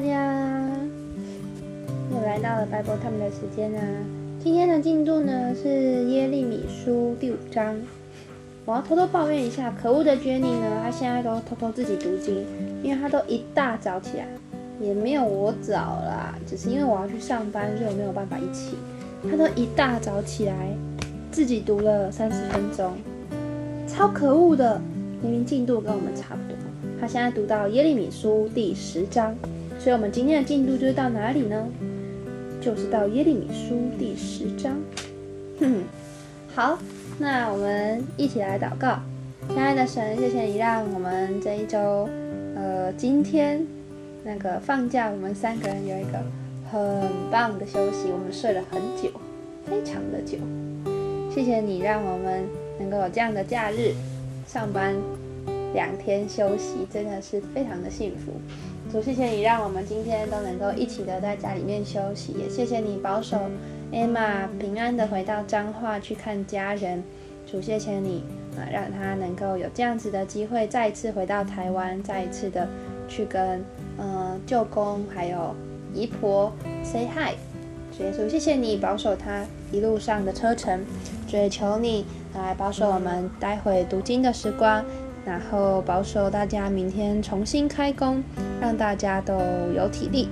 大家，又来到了白博他们的时间啦。今天的进度呢是耶利米书第五章。我要偷偷抱怨一下，可恶的 Jenny 呢，她现在都偷偷自己读经，因为她都一大早起来，也没有我早啦，只是因为我要去上班，所以我没有办法一起。她都一大早起来，自己读了三十分钟，超可恶的！明明进度跟我们差不多。他现在读到耶利米书第十章，所以我们今天的进度就是到哪里呢？就是到耶利米书第十章。哼，好，那我们一起来祷告。亲爱的神，谢谢你让我们这一周，呃，今天那个放假，我们三个人有一个很棒的休息，我们睡了很久，非常的久。谢谢你让我们能够有这样的假日，上班。两天休息真的是非常的幸福，主谢谢你让我们今天都能够一起的在家里面休息，也谢谢你保守 Emma 平安的回到彰化去看家人，主谢谢你啊，让他能够有这样子的机会再一次回到台湾，再一次的去跟嗯舅公还有姨婆 say hi，主耶稣谢谢你保守他一路上的车程，主求你来保守我们待会读经的时光。然后保守大家明天重新开工，让大家都有体力。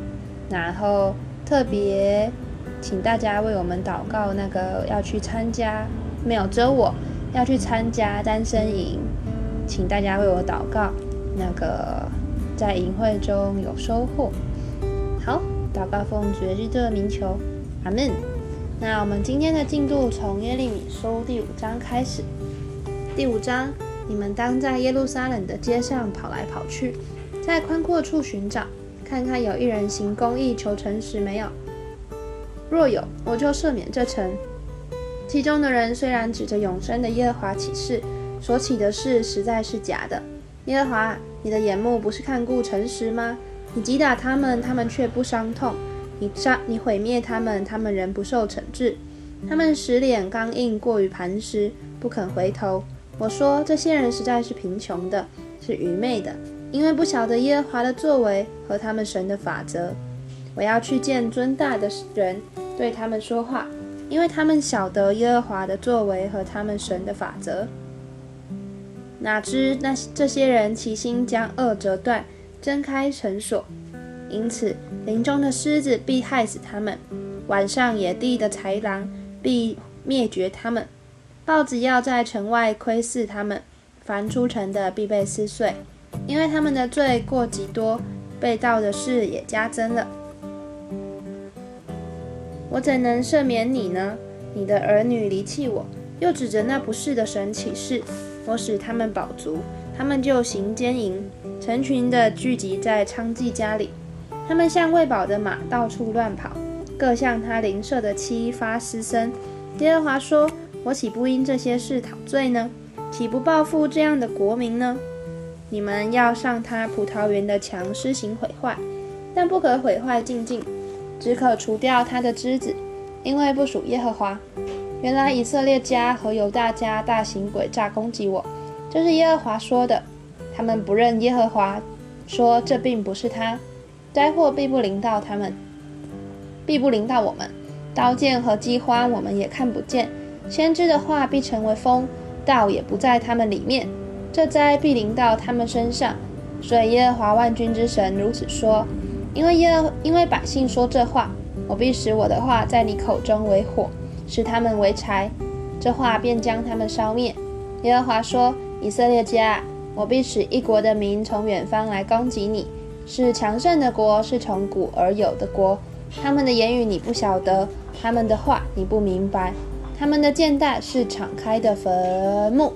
然后特别请大家为我们祷告，那个要去参加没有遮我要去参加单身营，请大家为我祷告，那个在营会中有收获。好，祷告奉主耶稣的名求，阿门。那我们今天的进度从耶利米书第五章开始，第五章。你们当在耶路撒冷的街上跑来跑去，在宽阔处寻找，看看有一人行公义、求诚实没有？若有，我就赦免这城。其中的人虽然指着永生的耶和华起誓，所起的事实在是假的。耶和华，你的眼目不是看顾诚实吗？你击打他们，他们却不伤痛；你杀，你毁灭他们，他们仍不受惩治。他们使脸刚硬，过于磐石，不肯回头。我说这些人实在是贫穷的，是愚昧的，因为不晓得耶和华的作为和他们神的法则。我要去见尊大的人，对他们说话，因为他们晓得耶和华的作为和他们神的法则。哪知那这些人齐心将恶折断，睁开绳索，因此林中的狮子必害死他们，晚上野地的豺狼必灭绝他们。豹子要在城外窥视他们，凡出城的必被撕碎，因为他们的罪过极多，被盗的事也加增了。我怎能赦免你呢？你的儿女离弃我，又指着那不是的神起誓，我使他们饱足，他们就行奸淫，成群的聚集在娼妓家里，他们像喂饱的马到处乱跑，各向他邻舍的妻发私声。耶和华说。我岂不因这些事讨罪呢？岂不报复这样的国民呢？你们要上他葡萄园的墙施行毁坏，但不可毁坏静静，只可除掉他的枝子，因为不属耶和华。原来以色列家和犹大家大行诡诈攻击我，这是耶和华说的。他们不认耶和华，说这并不是他。灾祸必不临到他们，必不临到我们。刀剑和饥荒我们也看不见。先知的话必成为风，道也不在他们里面。这灾必临到他们身上。所以耶和华万军之神如此说：因为耶因为百姓说这话，我必使我的话在你口中为火，使他们为柴，这话便将他们烧灭。耶和华说：以色列家，我必使一国的民从远方来攻击你，是强盛的国，是从古而有的国。他们的言语你不晓得，他们的话你不明白。他们的箭袋是敞开的坟墓，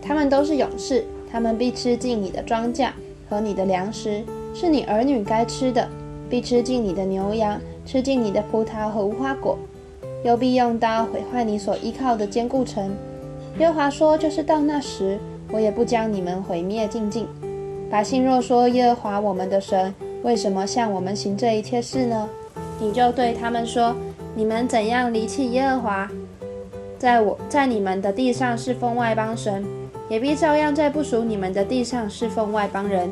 他们都是勇士，他们必吃尽你的庄稼和你的粮食，是你儿女该吃的；必吃尽你的牛羊，吃尽你的葡萄和无花果，又必用刀毁坏你所依靠的坚固城。耶和华说：“就是到那时，我也不将你们毁灭尽尽。”百姓若说：“耶和华我们的神为什么向我们行这一切事呢？”你就对他们说：“你们怎样离弃耶和华？”在我在你们的地上侍奉外邦神，也必照样在不属你们的地上侍奉外邦人。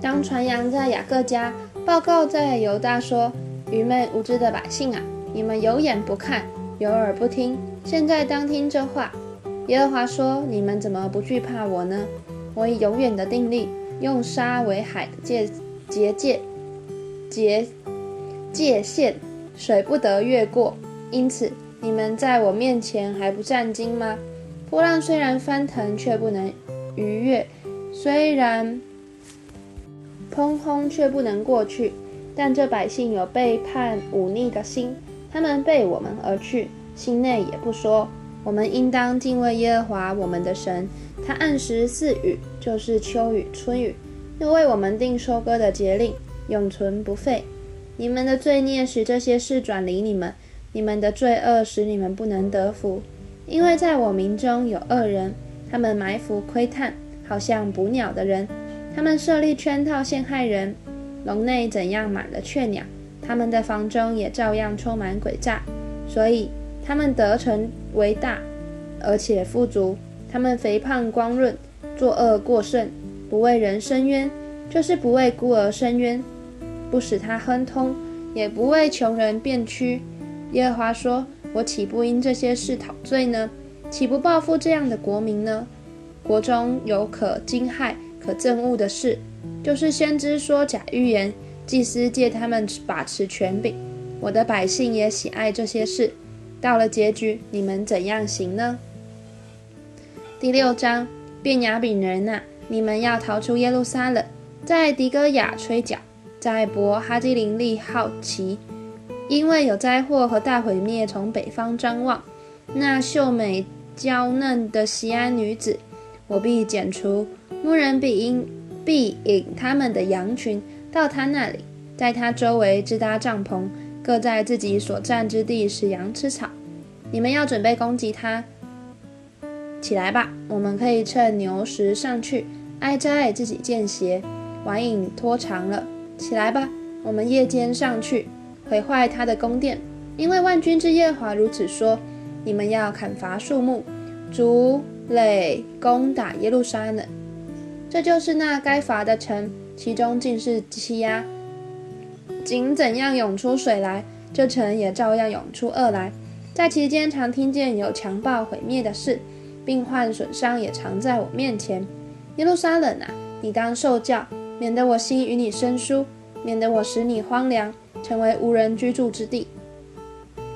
当传扬在雅各家，报告在犹大说：“愚昧无知的百姓啊，你们有眼不看，有耳不听，现在当听这话。”耶和华说：“你们怎么不惧怕我呢？我以永远的定力，用沙为海的界结界结界限，水不得越过。因此，你们在我面前还不战惊吗？波浪虽然翻腾，却不能逾越；虽然砰轰，却不能过去。但这百姓有背叛忤逆的心，他们背我们而去，心内也不说。我们应当敬畏耶和华我们的神，他按时赐雨，就是秋雨、春雨，又为我们定收割的节令，永存不废。你们的罪孽使这些事转离你们，你们的罪恶使你们不能得福。因为在我民中有恶人，他们埋伏窥探，好像捕鸟的人；他们设立圈套陷害人。笼内怎样满了雀鸟，他们的房中也照样充满诡诈。所以他们得成为大，而且富足；他们肥胖光润，作恶过甚，不为人伸冤，就是不为孤儿伸冤，不使他亨通，也不为穷人辩屈。耶和华说。我岂不因这些事讨罪呢？岂不报复这样的国民呢？国中有可惊骇、可憎恶的事，就是先知说假预言，祭司借他们把持权柄。我的百姓也喜爱这些事。到了结局，你们怎样行呢？第六章，便雅悯人呐，你们要逃出耶路撒冷，在迪哥雅吹角，在伯哈基林利好奇。因为有灾祸和大毁灭从北方张望，那秀美娇嫩的西安女子，我必剪除；牧人必因必引他们的羊群到他那里，在他周围支搭帐篷，各在自己所占之地使羊吃草。你们要准备攻击他，起来吧！我们可以趁牛时上去挨摘自己见鞋，晚影拖长了，起来吧！我们夜间上去。毁坏他的宫殿，因为万军之耶和华如此说：你们要砍伐树木，竹垒攻打耶路撒冷。这就是那该伐的城，其中尽是欺压。井怎样涌出水来，这城也照样涌出恶来。在其间常听见有强暴毁灭的事，病患损伤也常在我面前。耶路撒冷啊，你当受教，免得我心与你生疏，免得我使你荒凉。成为无人居住之地。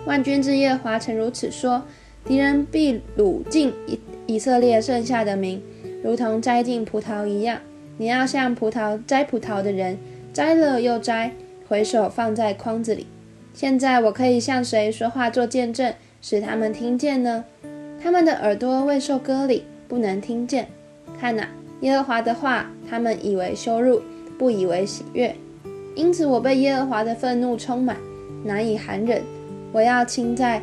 万军之耶华曾如此说：敌人必掳尽以以色列剩下的民，如同摘尽葡萄一样。你要像葡萄摘葡萄的人，摘了又摘，回手放在筐子里。现在我可以向谁说话做见证，使他们听见呢？他们的耳朵未受割礼，不能听见。看哪，耶和华的话，他们以为羞辱，不以为喜悦。因此，我被耶和华的愤怒充满，难以含忍。我要倾在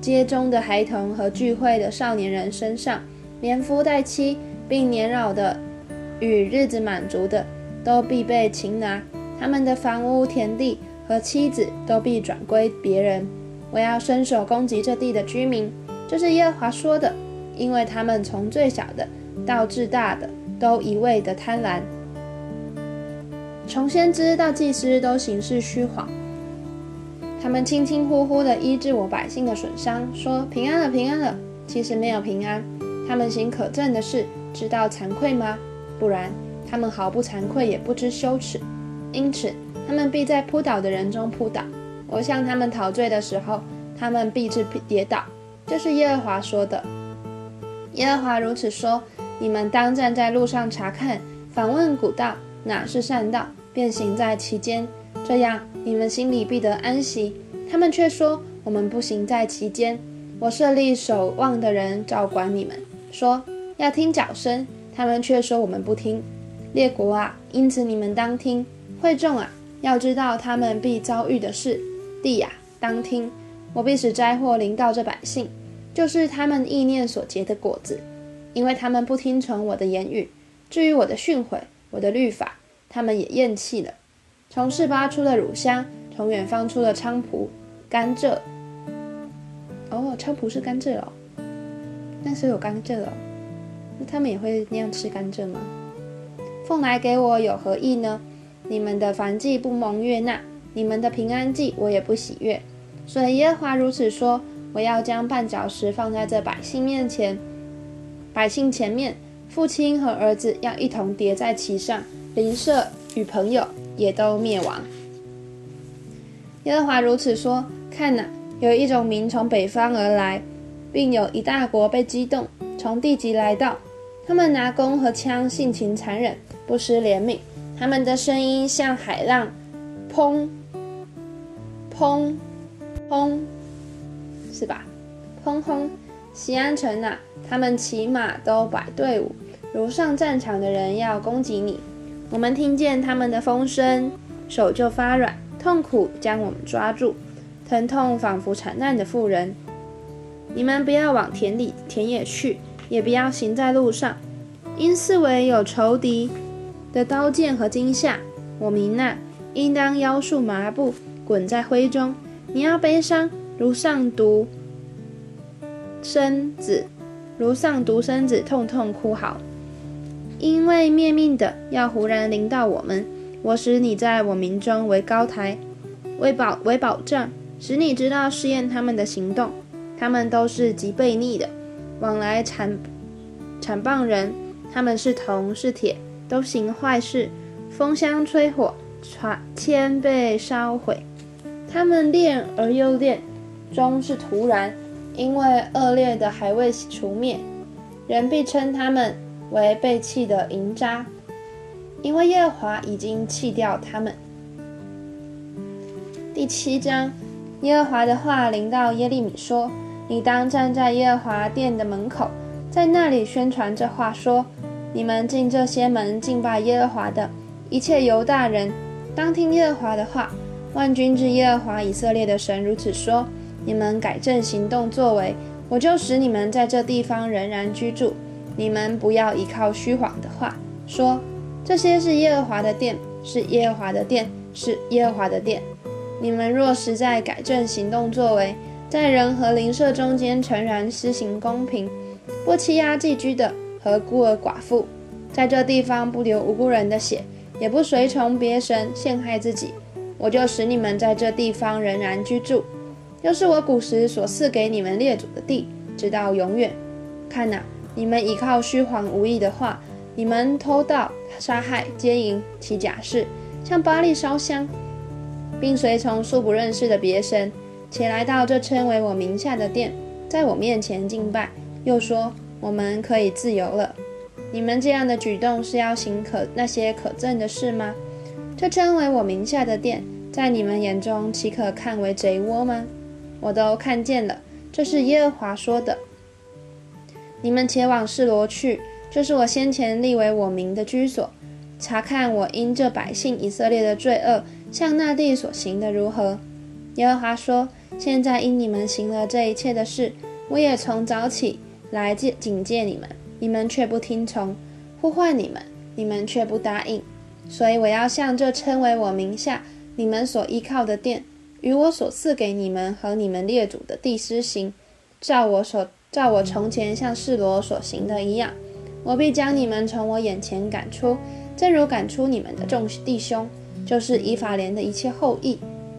街中的孩童和聚会的少年人身上，连夫带妻，并年老的与日子满足的，都必被擒拿。他们的房屋、田地和妻子都必转归别人。我要伸手攻击这地的居民，这是耶和华说的，因为他们从最小的到至大的，都一味的贪婪。从先知到祭司都行事虚谎，他们轻轻呼呼地医治我百姓的损伤，说平安了，平安了。其实没有平安。他们行可憎的事，知道惭愧吗？不然，他们毫不惭愧，也不知羞耻。因此，他们必在扑倒的人中扑倒。我向他们陶醉的时候，他们必至跌倒。这是耶和华说的。耶和华如此说：你们当站在路上查看，访问古道，哪是善道？便行在其间，这样你们心里必得安息。他们却说：“我们不行在其间。”我设立守望的人照管你们，说要听脚声。他们却说：“我们不听。”列国啊，因此你们当听；会众啊，要知道他们必遭遇的事。地呀，当听！我必使灾祸临到这百姓，就是他们意念所结的果子，因为他们不听从我的言语。至于我的训诲，我的律法。他们也咽气了。从市巴出了乳香，从远方出了菖蒲、甘蔗。哦，菖蒲是甘蔗哦。那时候有甘蔗哦。那他们也会那样吃甘蔗吗？奉来给我有何意呢？你们的凡祭不蒙悦纳，你们的平安祭我也不喜悦。所以耶和华如此说：我要将绊脚石放在这百姓面前，百姓前面，父亲和儿子要一同叠在其上，邻舍与朋友也都灭亡。耶和华如此说：看哪，有一种民从北方而来，并有一大国被激动，从地极来到。他们拿弓和枪，性情残忍，不失怜悯。他们的声音像海浪，砰，砰，砰，是吧？砰轰！西安城呐，他们骑马都摆队伍，如上战场的人要攻击你。我们听见他们的风声，手就发软，痛苦将我们抓住，疼痛仿佛惨难的妇人。你们不要往田里田野去。也不要行在路上，因四围有仇敌的刀剑和惊吓。我明呐，应当腰束麻布，滚在灰中。你要悲伤，如上独生子，如上独生子痛痛哭嚎，因为灭命的要忽然临到我们。我使你在我民中为高台，为保为保障，使你知道试验他们的行动。他们都是极悖逆的。往来残残谤人，他们是铜是铁，都行坏事。风箱吹火，船铅被烧毁。他们练而又炼，终是徒然，因为恶劣的还未除灭。人必称他们为被弃的银渣，因为耶和华已经弃掉他们。第七章，耶和华的话临到耶利米说。你当站在耶和华殿的门口，在那里宣传这话说：你们进这些门敬拜耶和华的一切犹大人，当听耶和华的话。万军之耶和华以色列的神如此说：你们改正行动作为，我就使你们在这地方仍然居住。你们不要依靠虚谎的话，说这些是耶和华的殿，是耶和华的殿，是耶和华的殿。你们若实在改正行动作为，在人和邻舍中间诚然施行公平，不欺压寄居的和孤儿寡妇，在这地方不流无辜人的血，也不随从别神陷害自己，我就使你们在这地方仍然居住，又是我古时所赐给你们列祖的地，直到永远。看哪，你们依靠虚谎无益的话，你们偷盗、杀害、奸淫、起假誓，向巴利烧香，并随从素不认识的别神。且来到这称为我名下的殿，在我面前敬拜，又说我们可以自由了。你们这样的举动是要行可那些可憎的事吗？这称为我名下的殿，在你们眼中岂可看为贼窝吗？我都看见了，这是耶和华说的。你们且往示罗去，这是我先前立为我名的居所，查看我因这百姓以色列的罪恶，向那地所行的如何。耶和华说。现在因你们行了这一切的事，我也从早起来戒警戒你们，你们却不听从；呼唤你们，你们却不答应。所以我要向这称为我名下、你们所依靠的殿，与我所赐给你们和你们列祖的地施行，照我所照我从前向示罗所行的一样，我必将你们从我眼前赶出，正如赶出你们的众弟兄，就是以法莲的一切后裔。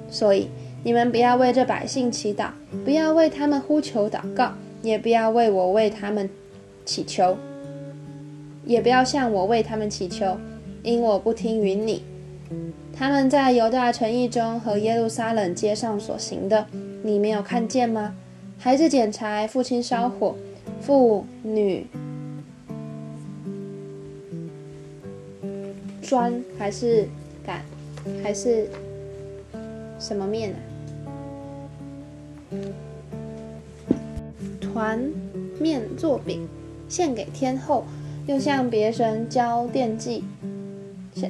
所以。你们不要为这百姓祈祷，不要为他们呼求祷告，也不要为我为他们祈求，也不要向我为他们祈求，因我不听允你。他们在犹大城邑中和耶路撒冷街上所行的，你没有看见吗？孩子捡柴，父亲烧火，妇女砖还是擀，还是什么面啊？团面做饼，献给天后，又向别神交奠祭，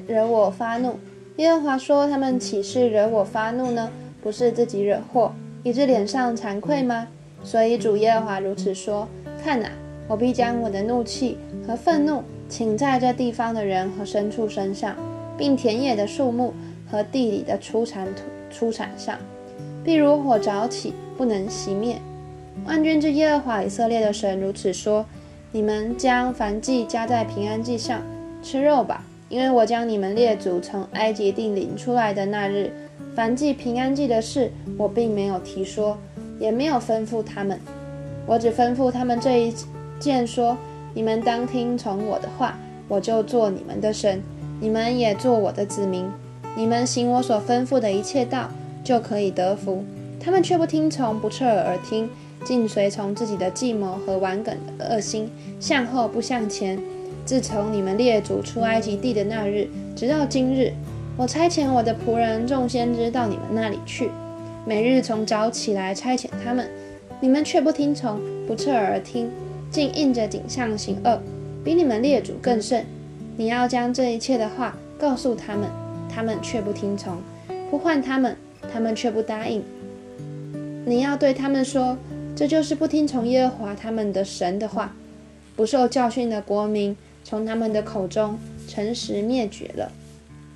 惹我发怒。耶和华说：“他们岂是惹我发怒呢？不是自己惹祸，以致脸上惭愧吗？”所以主耶和华如此说：“看哪，我必将我的怒气和愤怒请在这地方的人和牲畜身上，并田野的树木和地里的出产土出产上，必如火着起。”不能熄灭。万军之耶和华以色列的神如此说：你们将燔祭加在平安祭上，吃肉吧，因为我将你们列祖从埃及地领出来的那日，凡祭平安祭的事，我并没有提说，也没有吩咐他们。我只吩咐他们这一件说：你们当听从我的话，我就做你们的神，你们也做我的子民。你们行我所吩咐的一切道，就可以得福。他们却不听从，不侧耳而听，尽随从自己的计谋和顽梗的恶心，向后不向前。自从你们列祖出埃及地的那日，直到今日，我差遣我的仆人众先知到你们那里去，每日从早起来差遣他们，你们却不听从，不侧耳而听，竟应着景象行恶，比你们列祖更甚。你要将这一切的话告诉他们，他们却不听从；呼唤他们，他们却不答应。你要对他们说，这就是不听从耶和华他们的神的话，不受教训的国民。从他们的口中诚实灭绝了。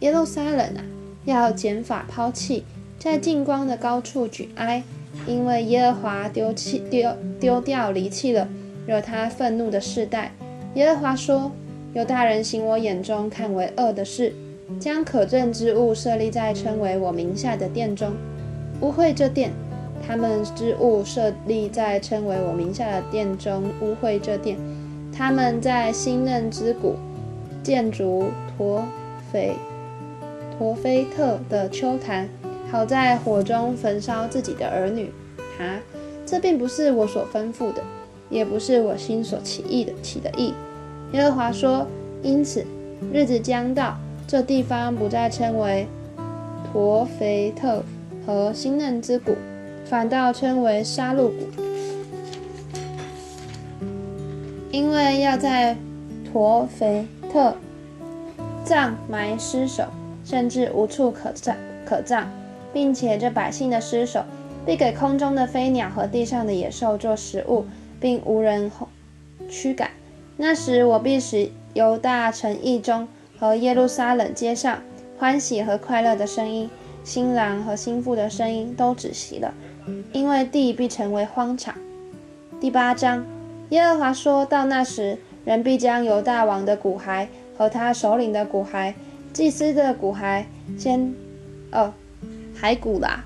耶路撒冷啊，要减法抛弃，在近光的高处举哀，因为耶和华丢弃丢丢掉离弃了惹他愤怒的世代。耶和华说：有大人行我眼中看为恶的事，将可证之物设立在称为我名下的殿中，污秽这殿；他们之物设立在称为我名下的殿中，污秽这殿。他们在新嫩之谷建筑陀斐陀菲特的丘坛，好在火中焚烧自己的儿女。啊，这并不是我所吩咐的，也不是我心所起意的起的意。耶和华说：“因此，日子将到，这地方不再称为陀菲特和新嫩之谷，反倒称为杀戮谷。”因为要在陀斐特葬埋尸首，甚至无处可葬可葬，并且这百姓的尸首必给空中的飞鸟和地上的野兽做食物，并无人驱赶。那时我必使犹大城邑中和耶路撒冷街上欢喜和快乐的声音，新郎和新妇的声音都止息了，因为地必成为荒场。第八章。耶和华说到那时，人必将犹大王的骨骸和他首领的骨骸、祭司的骨骸先，哦，骸骨啦。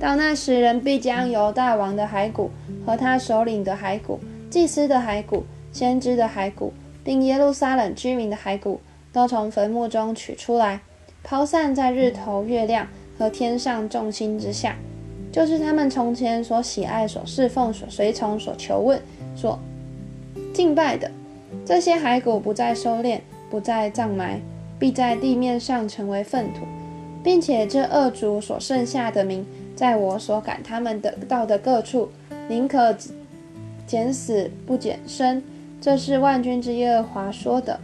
到那时，人必将由大王的骸骨和他首领的骸骨、祭司的骸骨、先知的骸骨，并耶路撒冷居民的骸骨，都从坟墓中取出来，抛散在日头、月亮和天上众星之下，就是他们从前所喜爱、所侍奉、所随从、所求问。所敬拜的这些骸骨不再收敛，不再葬埋，必在地面上成为粪土，并且这恶族所剩下的民，在我所赶他们的到的各处，宁可减死不减生。这是万军之耶和华说的。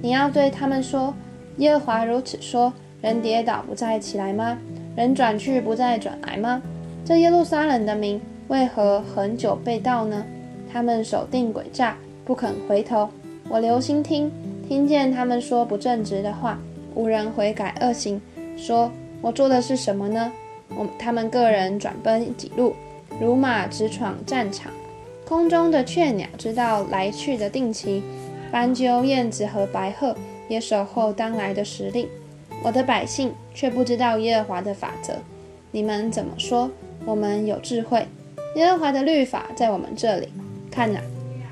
你要对他们说：耶和华如此说：人跌倒不再起来吗？人转去不再转来吗？这耶路撒冷的民为何很久被盗呢？他们守定诡诈，不肯回头。我留心听，听见他们说不正直的话，无人悔改恶行。说我做的是什么呢？我他们个人转奔几路，如马直闯战场。空中的雀鸟知道来去的定期，斑鸠、燕子和白鹤也守候当来的时令。我的百姓却不知道耶和华的法则。你们怎么说？我们有智慧。耶和华的律法在我们这里。看呐，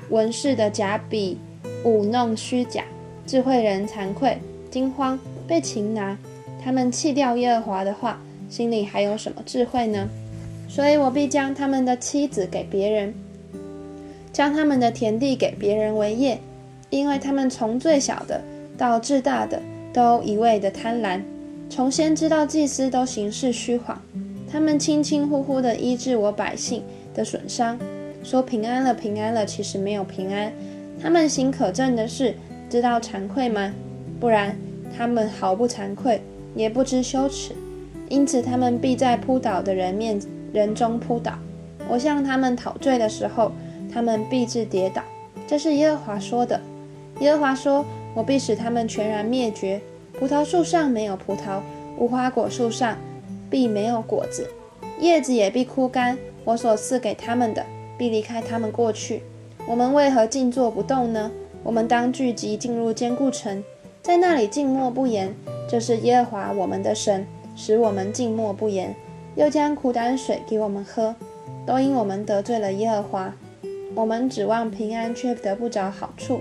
文士的假笔舞弄虚假，智慧人惭愧惊慌被擒拿。他们弃掉耶和华的话，心里还有什么智慧呢？所以我必将他们的妻子给别人，将他们的田地给别人为业，因为他们从最小的到至大的都一味的贪婪，从先知到祭司都行事虚谎。他们轻轻呼呼的医治我百姓的损伤。说平安了，平安了，其实没有平安。他们行可憎的事，知道惭愧吗？不然，他们毫不惭愧，也不知羞耻。因此，他们必在扑倒的人面人中扑倒。我向他们讨罪的时候，他们必致跌倒。这是耶和华说的。耶和华说：“我必使他们全然灭绝。葡萄树上没有葡萄，无花果树上必没有果子，叶子也必枯干。我所赐给他们的。”必离开他们过去。我们为何静坐不动呢？我们当聚集进入坚固城，在那里静默不言。这是耶和华我们的神，使我们静默不言，又将苦胆水给我们喝，都因我们得罪了耶和华。我们指望平安，却得不着好处；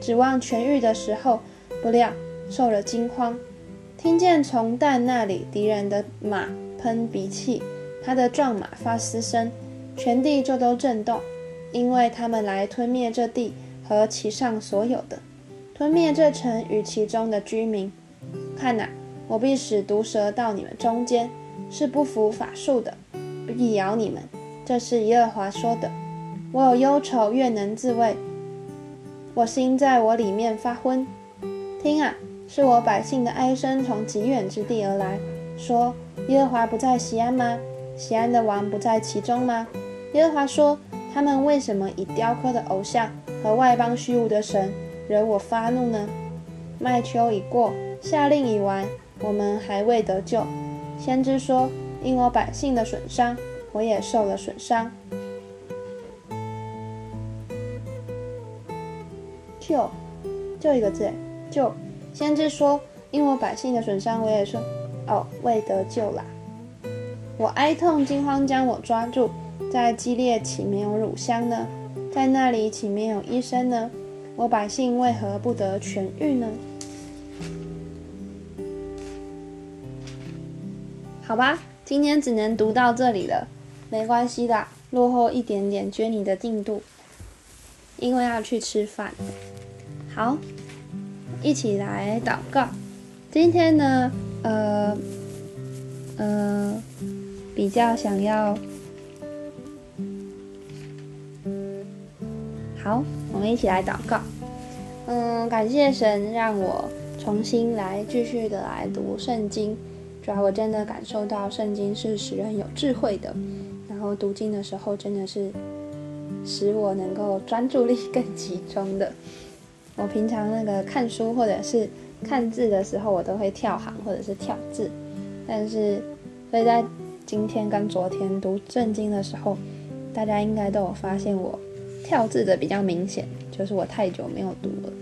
指望痊愈的时候，不料受了惊慌。听见从旦那里敌人的马喷鼻气，他的壮马发嘶声，全地就都震动，因为他们来吞灭这地和其上所有的，吞灭这城与其中的居民。看哪，我必使毒蛇到你们中间，是不服法术的，必咬你们。这是耶和华说的。我有忧愁，越能自慰。我心在我里面发昏。听啊，是我百姓的哀声从极远之地而来，说：耶和华不在西安吗？西安的王不在其中吗？耶和华说：他们为什么以雕刻的偶像和外邦虚无的神惹我发怒呢？麦秋已过。下令已完，我们还未得救。先知说：“因我百姓的损伤，我也受了损伤。”救，就一个字，救。先知说：“因我百姓的损伤，我也说，哦，未得救啦。我哀痛惊慌，将我抓住，在激烈岂没有乳香呢？在那里岂没有医生呢？我百姓为何不得痊愈呢？”好吧，今天只能读到这里了，没关系的，落后一点点，追你的进度，因为要去吃饭。好，一起来祷告。今天呢，呃，呃，比较想要，好，我们一起来祷告。嗯，感谢神让我重新来继续的来读圣经。主要我真的感受到圣经是使人有智慧的，然后读经的时候真的是使我能够专注力更集中的。我平常那个看书或者是看字的时候，我都会跳行或者是跳字，但是所以在今天跟昨天读圣经的时候，大家应该都有发现我跳字的比较明显，就是我太久没有读了。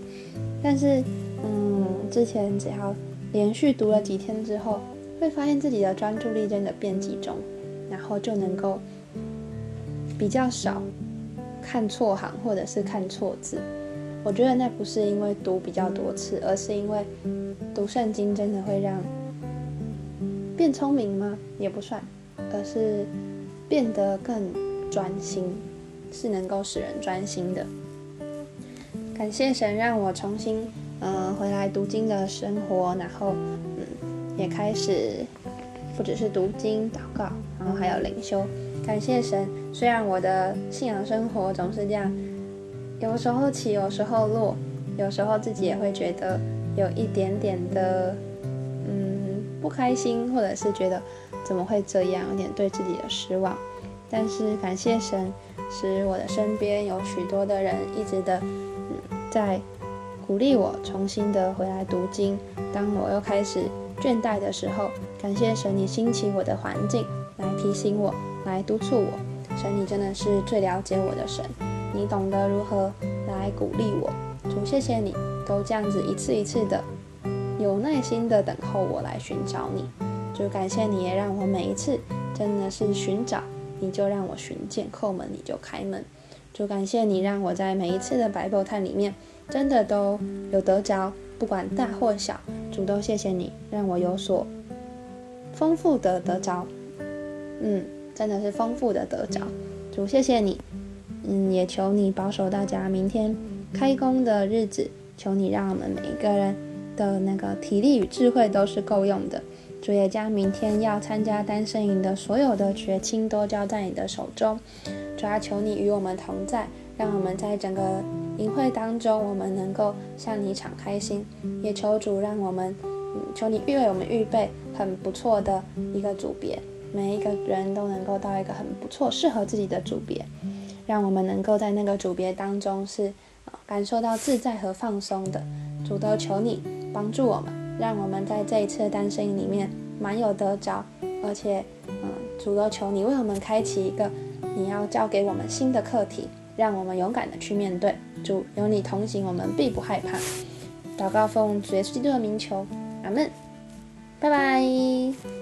但是嗯，之前只要连续读了几天之后。会发现自己的专注力真的变集中，然后就能够比较少看错行或者是看错字。我觉得那不是因为读比较多次，而是因为读圣经真的会让变聪明吗？也不算，而是变得更专心，是能够使人专心的。感谢神让我重新嗯回来读经的生活，然后。嗯也开始不只是读经祷告，然后还有灵修，感谢神。虽然我的信仰生活总是这样，有时候起，有时候落，有时候自己也会觉得有一点点的嗯不开心，或者是觉得怎么会这样，有点对自己的失望。但是感谢神，使我的身边有许多的人一直的嗯在鼓励我，重新的回来读经。当我又开始。倦怠的时候，感谢神，你兴起我的环境来提醒我，来督促我。神，你真的是最了解我的神，你懂得如何来鼓励我。主，谢谢你，都这样子一次一次的有耐心的等候我来寻找你。就感谢你也让我每一次真的是寻找，你就让我寻见，叩门你就开门。主感谢你让我在每一次的白宝探里面，真的都有得着。不管大或小，主都谢谢你，让我有所丰富的得着。嗯，真的是丰富的得着。主谢谢你，嗯，也求你保守大家明天开工的日子，求你让我们每一个人的那个体力与智慧都是够用的。主也将明天要参加单身营的所有的绝亲都交在你的手中。主要求你与我们同在。让我们在整个营会当中，我们能够向你敞开心，也求主让我们，求你预为我们预备很不错的一个组别，每一个人都能够到一个很不错、适合自己的组别，让我们能够在那个组别当中是感受到自在和放松的。主都求你帮助我们，让我们在这一次的单身营里面蛮有得着，而且，嗯，主要求你为我们开启一个你要交给我们新的课题。让我们勇敢的去面对，主有你同行，我们必不害怕。祷告奉主耶稣基督的名求，阿门。拜拜。